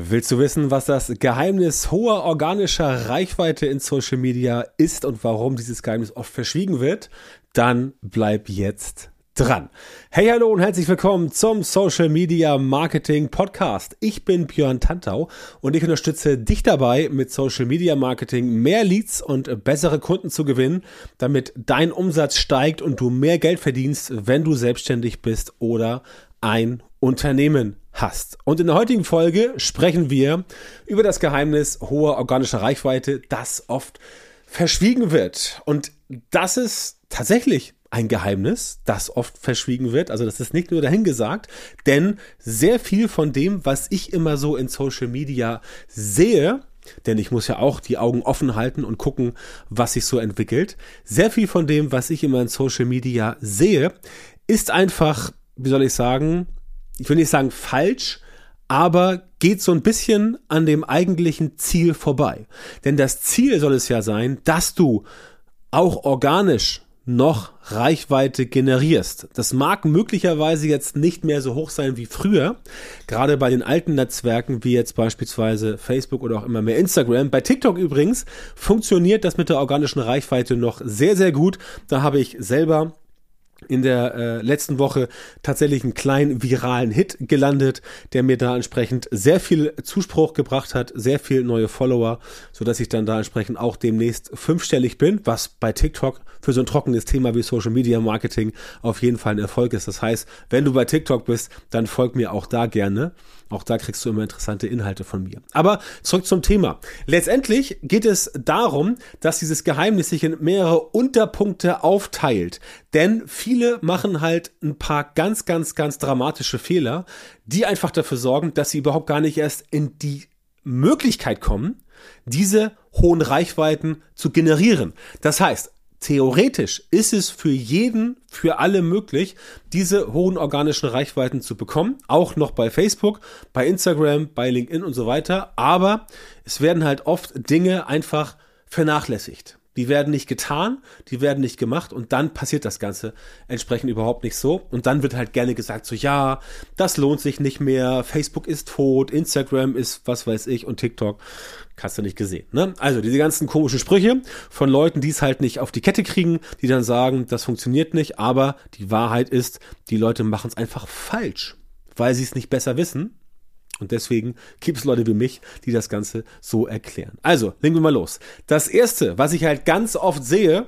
Willst du wissen, was das Geheimnis hoher organischer Reichweite in Social Media ist und warum dieses Geheimnis oft verschwiegen wird? Dann bleib jetzt dran. Hey, hallo und herzlich willkommen zum Social Media Marketing Podcast. Ich bin Björn Tantau und ich unterstütze dich dabei, mit Social Media Marketing mehr Leads und bessere Kunden zu gewinnen, damit dein Umsatz steigt und du mehr Geld verdienst, wenn du selbstständig bist oder ein Unternehmen hast. Und in der heutigen Folge sprechen wir über das Geheimnis hoher organischer Reichweite, das oft verschwiegen wird. Und das ist tatsächlich ein Geheimnis, das oft verschwiegen wird. Also das ist nicht nur dahingesagt, denn sehr viel von dem, was ich immer so in Social Media sehe, denn ich muss ja auch die Augen offen halten und gucken, was sich so entwickelt. Sehr viel von dem, was ich immer in Social Media sehe, ist einfach, wie soll ich sagen, ich will nicht sagen falsch, aber geht so ein bisschen an dem eigentlichen Ziel vorbei. Denn das Ziel soll es ja sein, dass du auch organisch noch Reichweite generierst. Das mag möglicherweise jetzt nicht mehr so hoch sein wie früher, gerade bei den alten Netzwerken wie jetzt beispielsweise Facebook oder auch immer mehr Instagram. Bei TikTok übrigens funktioniert das mit der organischen Reichweite noch sehr, sehr gut. Da habe ich selber in der äh, letzten Woche tatsächlich einen kleinen viralen Hit gelandet, der mir da entsprechend sehr viel Zuspruch gebracht hat, sehr viel neue Follower, so dass ich dann da entsprechend auch demnächst fünfstellig bin, was bei TikTok für so ein trockenes Thema wie Social Media Marketing auf jeden Fall ein Erfolg ist. Das heißt, wenn du bei TikTok bist, dann folg mir auch da gerne. Auch da kriegst du immer interessante Inhalte von mir. Aber zurück zum Thema. Letztendlich geht es darum, dass dieses Geheimnis sich in mehrere Unterpunkte aufteilt. Denn viele machen halt ein paar ganz, ganz, ganz dramatische Fehler, die einfach dafür sorgen, dass sie überhaupt gar nicht erst in die Möglichkeit kommen, diese hohen Reichweiten zu generieren. Das heißt, theoretisch ist es für jeden, für alle möglich, diese hohen organischen Reichweiten zu bekommen. Auch noch bei Facebook, bei Instagram, bei LinkedIn und so weiter. Aber es werden halt oft Dinge einfach vernachlässigt. Die werden nicht getan, die werden nicht gemacht und dann passiert das Ganze entsprechend überhaupt nicht so. Und dann wird halt gerne gesagt, so ja, das lohnt sich nicht mehr, Facebook ist tot, Instagram ist was weiß ich und TikTok hast du nicht gesehen. Ne? Also diese ganzen komischen Sprüche von Leuten, die es halt nicht auf die Kette kriegen, die dann sagen, das funktioniert nicht, aber die Wahrheit ist, die Leute machen es einfach falsch, weil sie es nicht besser wissen und deswegen gibt es Leute wie mich, die das Ganze so erklären. Also, legen wir mal los. Das erste, was ich halt ganz oft sehe,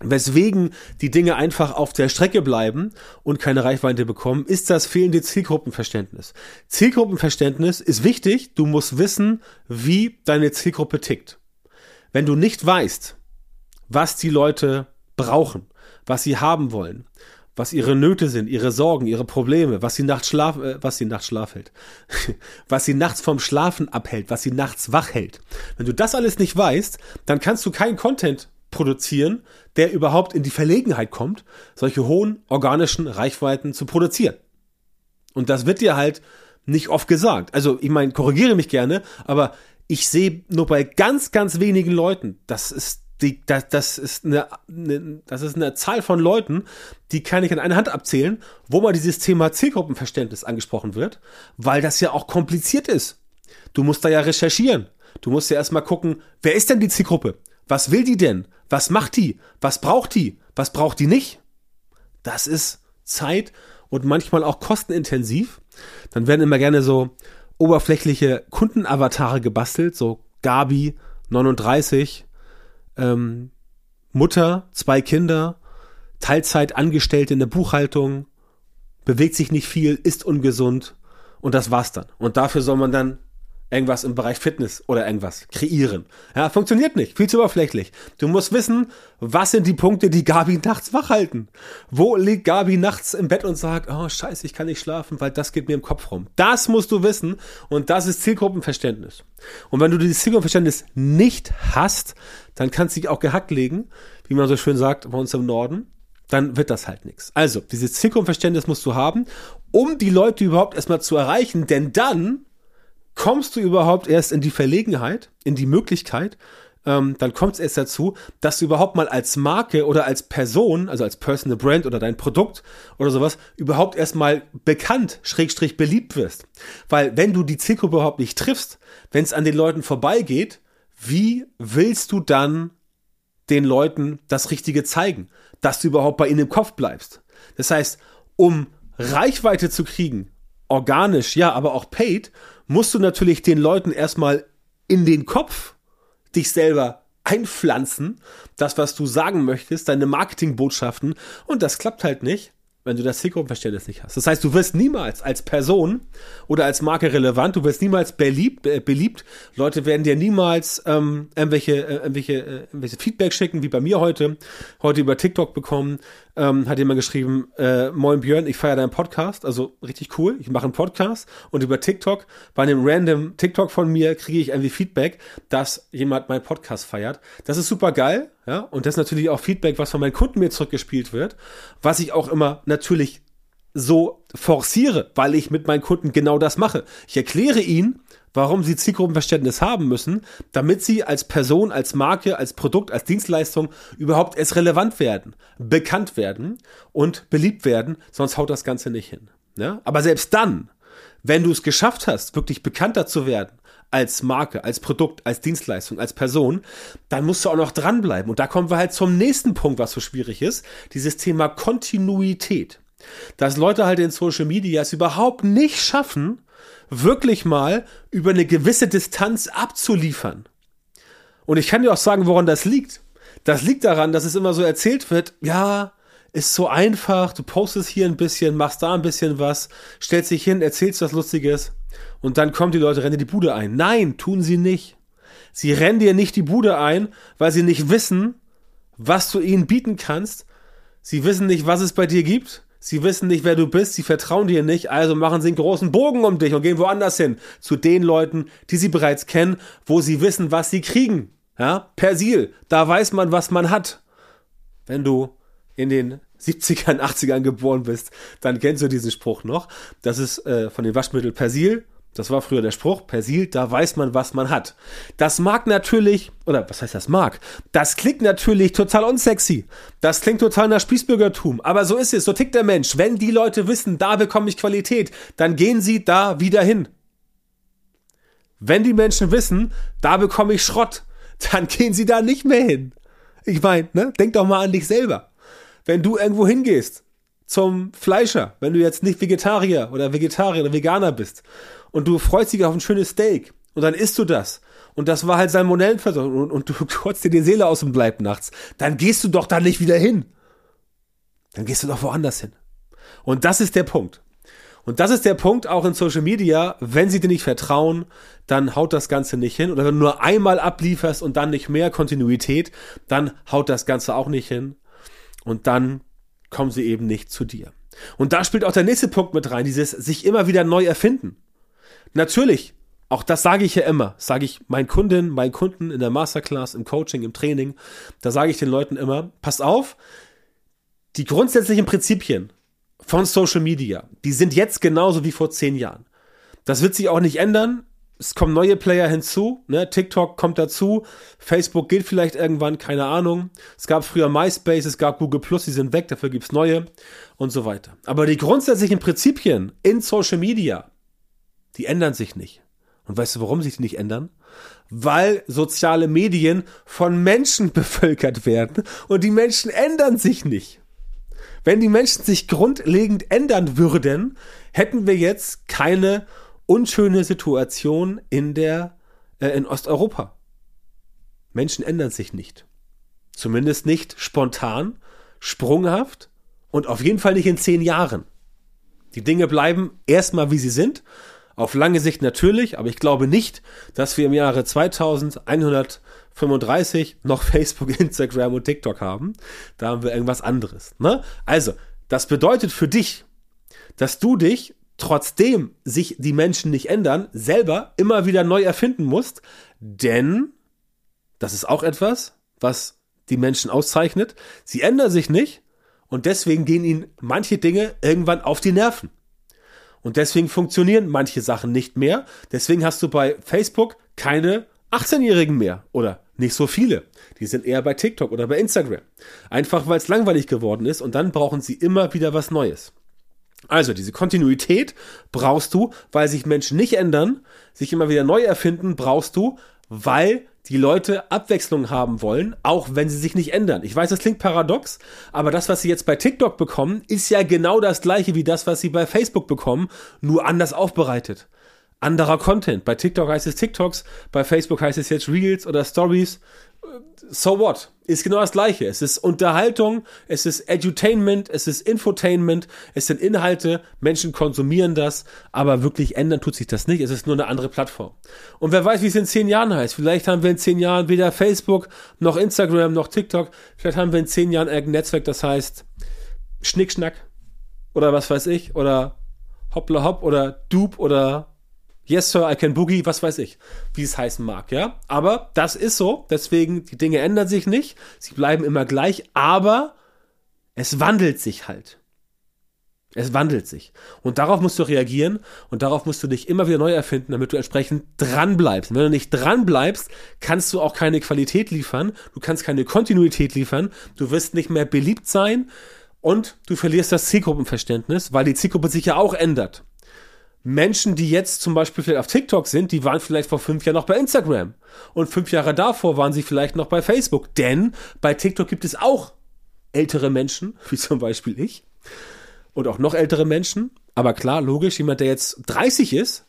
weswegen die Dinge einfach auf der Strecke bleiben und keine Reichweite bekommen, ist das fehlende Zielgruppenverständnis. Zielgruppenverständnis ist wichtig. Du musst wissen, wie deine Zielgruppe tickt. Wenn du nicht weißt, was die Leute brauchen, was sie haben wollen, was ihre Nöte sind, ihre Sorgen, ihre Probleme, was sie nachts schlaf, äh, was sie nachts schlaf hält, was sie nachts vom Schlafen abhält, was sie nachts wach hält. Wenn du das alles nicht weißt, dann kannst du keinen Content produzieren, der überhaupt in die Verlegenheit kommt, solche hohen organischen Reichweiten zu produzieren. Und das wird dir halt nicht oft gesagt. Also, ich meine, korrigiere mich gerne, aber ich sehe nur bei ganz, ganz wenigen Leuten, das ist die, das, das, ist eine, eine, das ist eine Zahl von Leuten, die kann ich an einer Hand abzählen, wo mal dieses Thema Zielgruppenverständnis angesprochen wird, weil das ja auch kompliziert ist. Du musst da ja recherchieren. Du musst ja erstmal gucken, wer ist denn die Zielgruppe? Was will die denn? Was macht die? Was braucht die? Was braucht die nicht? Das ist Zeit und manchmal auch kostenintensiv. Dann werden immer gerne so oberflächliche Kundenavatare gebastelt, so Gabi 39, ähm, Mutter, zwei Kinder, Teilzeit angestellt in der Buchhaltung, bewegt sich nicht viel, ist ungesund und das war's dann. Und dafür soll man dann irgendwas im Bereich Fitness oder irgendwas kreieren. Ja, funktioniert nicht, viel zu oberflächlich. Du musst wissen, was sind die Punkte, die Gabi nachts wach halten? Wo liegt Gabi nachts im Bett und sagt, oh scheiße, ich kann nicht schlafen, weil das geht mir im Kopf rum. Das musst du wissen und das ist Zielgruppenverständnis. Und wenn du dieses Zielgruppenverständnis nicht hast, dann kannst du dich auch gehackt legen, wie man so schön sagt bei uns im Norden dann wird das halt nichts. Also, dieses Zielgruppenverständnis musst du haben, um die Leute überhaupt erstmal zu erreichen, denn dann kommst du überhaupt erst in die Verlegenheit, in die Möglichkeit, ähm, dann kommt es erst dazu, dass du überhaupt mal als Marke oder als Person, also als Personal Brand oder dein Produkt oder sowas, überhaupt erstmal bekannt, schrägstrich beliebt wirst. Weil wenn du die Zielgruppe überhaupt nicht triffst, wenn es an den Leuten vorbeigeht, wie willst du dann den Leuten das Richtige zeigen, dass du überhaupt bei ihnen im Kopf bleibst? Das heißt, um Reichweite zu kriegen, organisch, ja, aber auch paid, musst du natürlich den Leuten erstmal in den Kopf dich selber einpflanzen, das, was du sagen möchtest, deine Marketingbotschaften. Und das klappt halt nicht, wenn du das Zielgruppenverständnis nicht hast. Das heißt, du wirst niemals als Person oder als Marke relevant, du wirst niemals beliebt, äh, beliebt. Leute werden dir niemals ähm, irgendwelche, äh, irgendwelche, äh, irgendwelche Feedback schicken, wie bei mir heute, heute über TikTok bekommen ähm, hat jemand geschrieben, äh, Moin Björn, ich feiere deinen Podcast, also richtig cool, ich mache einen Podcast und über TikTok, bei einem random TikTok von mir kriege ich irgendwie Feedback, dass jemand meinen Podcast feiert. Das ist super geil, ja, und das ist natürlich auch Feedback, was von meinen Kunden mir zurückgespielt wird, was ich auch immer natürlich so forciere, weil ich mit meinen Kunden genau das mache. Ich erkläre ihnen, warum sie Zielgruppenverständnis haben müssen, damit sie als Person, als Marke, als Produkt, als Dienstleistung überhaupt erst relevant werden, bekannt werden und beliebt werden, sonst haut das Ganze nicht hin. Ja? Aber selbst dann, wenn du es geschafft hast, wirklich bekannter zu werden, als Marke, als Produkt, als Dienstleistung, als Person, dann musst du auch noch dranbleiben. Und da kommen wir halt zum nächsten Punkt, was so schwierig ist, dieses Thema Kontinuität. Dass Leute halt in Social Media es überhaupt nicht schaffen, wirklich mal über eine gewisse Distanz abzuliefern. Und ich kann dir auch sagen, woran das liegt. Das liegt daran, dass es immer so erzählt wird, ja, ist so einfach, du postest hier ein bisschen, machst da ein bisschen was, stellst dich hin, erzählst was Lustiges und dann kommen die Leute, rennen die Bude ein. Nein, tun sie nicht. Sie rennen dir nicht die Bude ein, weil sie nicht wissen, was du ihnen bieten kannst. Sie wissen nicht, was es bei dir gibt. Sie wissen nicht, wer du bist, sie vertrauen dir nicht, also machen sie einen großen Bogen um dich und gehen woanders hin. Zu den Leuten, die sie bereits kennen, wo sie wissen, was sie kriegen. Ja, Persil, da weiß man, was man hat. Wenn du in den 70ern, 80ern geboren bist, dann kennst du diesen Spruch noch. Das ist äh, von dem Waschmittel Persil. Das war früher der Spruch, Persil, da weiß man, was man hat. Das mag natürlich, oder was heißt das mag? Das klingt natürlich total unsexy. Das klingt total nach Spießbürgertum. Aber so ist es, so tickt der Mensch. Wenn die Leute wissen, da bekomme ich Qualität, dann gehen sie da wieder hin. Wenn die Menschen wissen, da bekomme ich Schrott, dann gehen sie da nicht mehr hin. Ich meine, ne? denk doch mal an dich selber. Wenn du irgendwo hingehst, zum Fleischer, wenn du jetzt nicht Vegetarier oder Vegetarier oder Veganer bist und du freust dich auf ein schönes Steak und dann isst du das und das war halt Salmonellenversorgung und, und du kotzt dir die Seele aus dem Bleib nachts, dann gehst du doch da nicht wieder hin. Dann gehst du doch woanders hin. Und das ist der Punkt. Und das ist der Punkt auch in Social Media, wenn sie dir nicht vertrauen, dann haut das Ganze nicht hin. Oder wenn du nur einmal ablieferst und dann nicht mehr Kontinuität, dann haut das Ganze auch nicht hin. Und dann kommen sie eben nicht zu dir. Und da spielt auch der nächste Punkt mit rein, dieses sich immer wieder neu erfinden. Natürlich, auch das sage ich ja immer, sage ich meinen Kunden, meinen Kunden in der Masterclass, im Coaching, im Training, da sage ich den Leuten immer, pass auf, die grundsätzlichen Prinzipien von Social Media, die sind jetzt genauso wie vor zehn Jahren. Das wird sich auch nicht ändern. Es kommen neue Player hinzu, ne? TikTok kommt dazu, Facebook geht vielleicht irgendwann, keine Ahnung. Es gab früher MySpace, es gab Google Plus, die sind weg, dafür gibt's neue und so weiter. Aber die grundsätzlichen Prinzipien in Social Media, die ändern sich nicht. Und weißt du, warum sich die nicht ändern? Weil soziale Medien von Menschen bevölkert werden und die Menschen ändern sich nicht. Wenn die Menschen sich grundlegend ändern würden, hätten wir jetzt keine unschöne Situation in der äh, in Osteuropa. Menschen ändern sich nicht. Zumindest nicht spontan, sprunghaft und auf jeden Fall nicht in zehn Jahren. Die Dinge bleiben erstmal wie sie sind auf lange Sicht natürlich, aber ich glaube nicht, dass wir im Jahre 2135 noch Facebook, Instagram und TikTok haben. Da haben wir irgendwas anderes. Ne? Also, das bedeutet für dich, dass du dich, trotzdem sich die Menschen nicht ändern, selber immer wieder neu erfinden musst, denn das ist auch etwas, was die Menschen auszeichnet. Sie ändern sich nicht und deswegen gehen ihnen manche Dinge irgendwann auf die Nerven. Und deswegen funktionieren manche Sachen nicht mehr. Deswegen hast du bei Facebook keine 18-Jährigen mehr oder nicht so viele. Die sind eher bei TikTok oder bei Instagram. Einfach weil es langweilig geworden ist und dann brauchen sie immer wieder was Neues. Also diese Kontinuität brauchst du, weil sich Menschen nicht ändern, sich immer wieder neu erfinden, brauchst du, weil die Leute Abwechslung haben wollen, auch wenn sie sich nicht ändern. Ich weiß, das klingt paradox, aber das, was sie jetzt bei TikTok bekommen, ist ja genau das gleiche wie das, was sie bei Facebook bekommen, nur anders aufbereitet. Anderer Content. Bei TikTok heißt es TikToks, bei Facebook heißt es jetzt Reels oder Stories so what? Ist genau das gleiche. Es ist Unterhaltung, es ist Edutainment, es ist Infotainment, es sind Inhalte, Menschen konsumieren das, aber wirklich ändern tut sich das nicht. Es ist nur eine andere Plattform. Und wer weiß, wie es in zehn Jahren heißt. Vielleicht haben wir in zehn Jahren weder Facebook, noch Instagram, noch TikTok. Vielleicht haben wir in zehn Jahren irgendein Netzwerk, das heißt Schnickschnack oder was weiß ich oder Hoppla Hopp oder Dupe oder Yes, Sir, I can boogie, was weiß ich, wie es heißen mag, ja. Aber das ist so, deswegen, die Dinge ändern sich nicht, sie bleiben immer gleich, aber es wandelt sich halt. Es wandelt sich. Und darauf musst du reagieren und darauf musst du dich immer wieder neu erfinden, damit du entsprechend dran bleibst. Und wenn du nicht dran bleibst, kannst du auch keine Qualität liefern, du kannst keine Kontinuität liefern, du wirst nicht mehr beliebt sein und du verlierst das Zielgruppenverständnis, weil die Zielgruppe sich ja auch ändert. Menschen, die jetzt zum Beispiel vielleicht auf TikTok sind, die waren vielleicht vor fünf Jahren noch bei Instagram. Und fünf Jahre davor waren sie vielleicht noch bei Facebook. Denn bei TikTok gibt es auch ältere Menschen, wie zum Beispiel ich. Und auch noch ältere Menschen. Aber klar, logisch, jemand, der jetzt 30 ist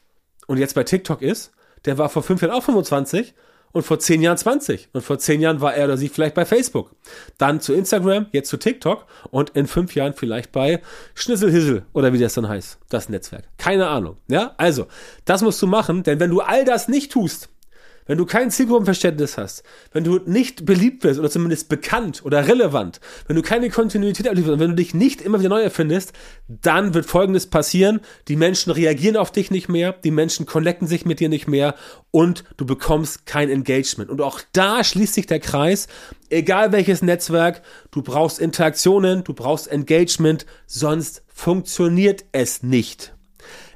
und jetzt bei TikTok ist, der war vor fünf Jahren auch 25 und vor zehn Jahren 20. Und vor zehn Jahren war er oder sie vielleicht bei Facebook. Dann zu Instagram, jetzt zu TikTok und in fünf Jahren vielleicht bei Schnisselhissel oder wie das dann heißt, das Netzwerk. Keine Ahnung. Ja, also, das musst du machen, denn wenn du all das nicht tust, wenn du kein Zielgruppenverständnis hast, wenn du nicht beliebt wirst oder zumindest bekannt oder relevant, wenn du keine Kontinuität ablieferst wenn du dich nicht immer wieder neu erfindest, dann wird Folgendes passieren. Die Menschen reagieren auf dich nicht mehr, die Menschen connecten sich mit dir nicht mehr und du bekommst kein Engagement. Und auch da schließt sich der Kreis. Egal welches Netzwerk, du brauchst Interaktionen, du brauchst Engagement, sonst funktioniert es nicht.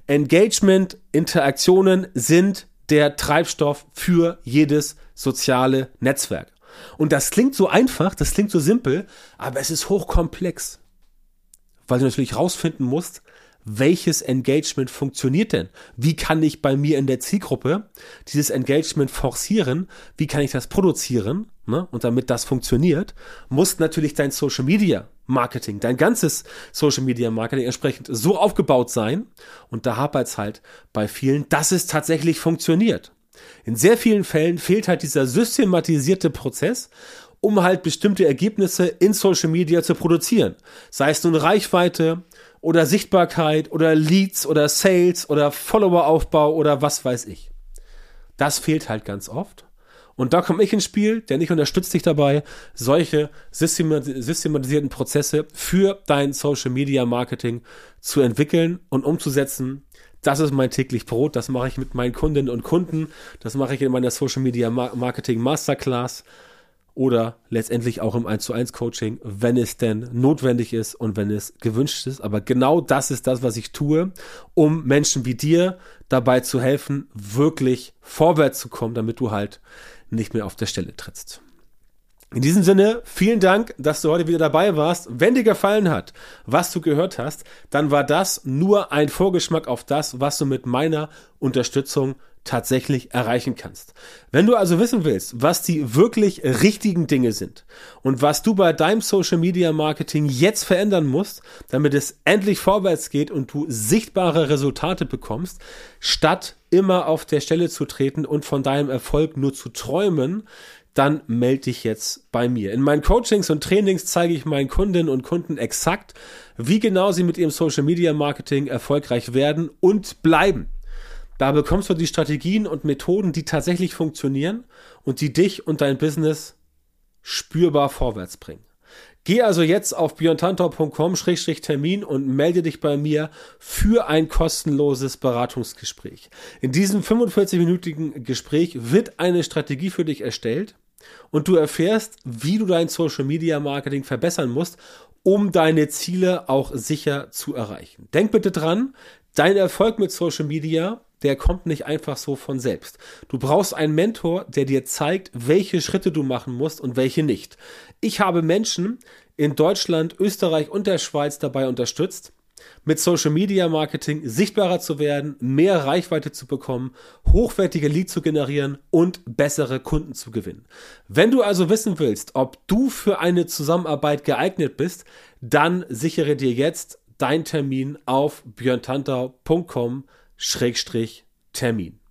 Engagement, Interaktionen sind der Treibstoff für jedes soziale Netzwerk. Und das klingt so einfach, das klingt so simpel, aber es ist hochkomplex. Weil du natürlich rausfinden musst, welches Engagement funktioniert denn? Wie kann ich bei mir in der Zielgruppe dieses Engagement forcieren? Wie kann ich das produzieren? Ne? Und damit das funktioniert, muss natürlich dein Social Media Marketing, dein ganzes Social Media Marketing entsprechend so aufgebaut sein. Und da hapert es halt bei vielen, dass es tatsächlich funktioniert. In sehr vielen Fällen fehlt halt dieser systematisierte Prozess, um halt bestimmte Ergebnisse in Social Media zu produzieren. Sei es nun Reichweite oder Sichtbarkeit oder Leads oder Sales oder Followeraufbau oder was weiß ich. Das fehlt halt ganz oft. Und da komme ich ins Spiel, denn ich unterstütze dich dabei, solche systematisierten Prozesse für dein Social Media Marketing zu entwickeln und umzusetzen. Das ist mein täglich Brot. Das mache ich mit meinen Kundinnen und Kunden. Das mache ich in meiner Social Media Marketing Masterclass oder letztendlich auch im 1 zu 1 Coaching, wenn es denn notwendig ist und wenn es gewünscht ist. Aber genau das ist das, was ich tue, um Menschen wie dir dabei zu helfen, wirklich vorwärts zu kommen, damit du halt nicht mehr auf der Stelle trittst. In diesem Sinne, vielen Dank, dass du heute wieder dabei warst. Wenn dir gefallen hat, was du gehört hast, dann war das nur ein Vorgeschmack auf das, was du mit meiner Unterstützung tatsächlich erreichen kannst. Wenn du also wissen willst, was die wirklich richtigen Dinge sind und was du bei deinem Social Media Marketing jetzt verändern musst, damit es endlich vorwärts geht und du sichtbare Resultate bekommst, statt immer auf der Stelle zu treten und von deinem Erfolg nur zu träumen, dann melde dich jetzt bei mir. In meinen Coachings und Trainings zeige ich meinen Kundinnen und Kunden exakt, wie genau sie mit ihrem Social Media Marketing erfolgreich werden und bleiben. Da bekommst du die Strategien und Methoden, die tatsächlich funktionieren und die dich und dein Business spürbar vorwärts bringen. Geh also jetzt auf björntantor.com-termin und melde dich bei mir für ein kostenloses Beratungsgespräch. In diesem 45-minütigen Gespräch wird eine Strategie für dich erstellt und du erfährst, wie du dein Social Media Marketing verbessern musst, um deine Ziele auch sicher zu erreichen. Denk bitte dran, dein Erfolg mit Social Media der kommt nicht einfach so von selbst. Du brauchst einen Mentor, der dir zeigt, welche Schritte du machen musst und welche nicht. Ich habe Menschen in Deutschland, Österreich und der Schweiz dabei unterstützt, mit Social Media Marketing sichtbarer zu werden, mehr Reichweite zu bekommen, hochwertige Leads zu generieren und bessere Kunden zu gewinnen. Wenn du also wissen willst, ob du für eine Zusammenarbeit geeignet bist, dann sichere dir jetzt deinen Termin auf björntantau.com-termin.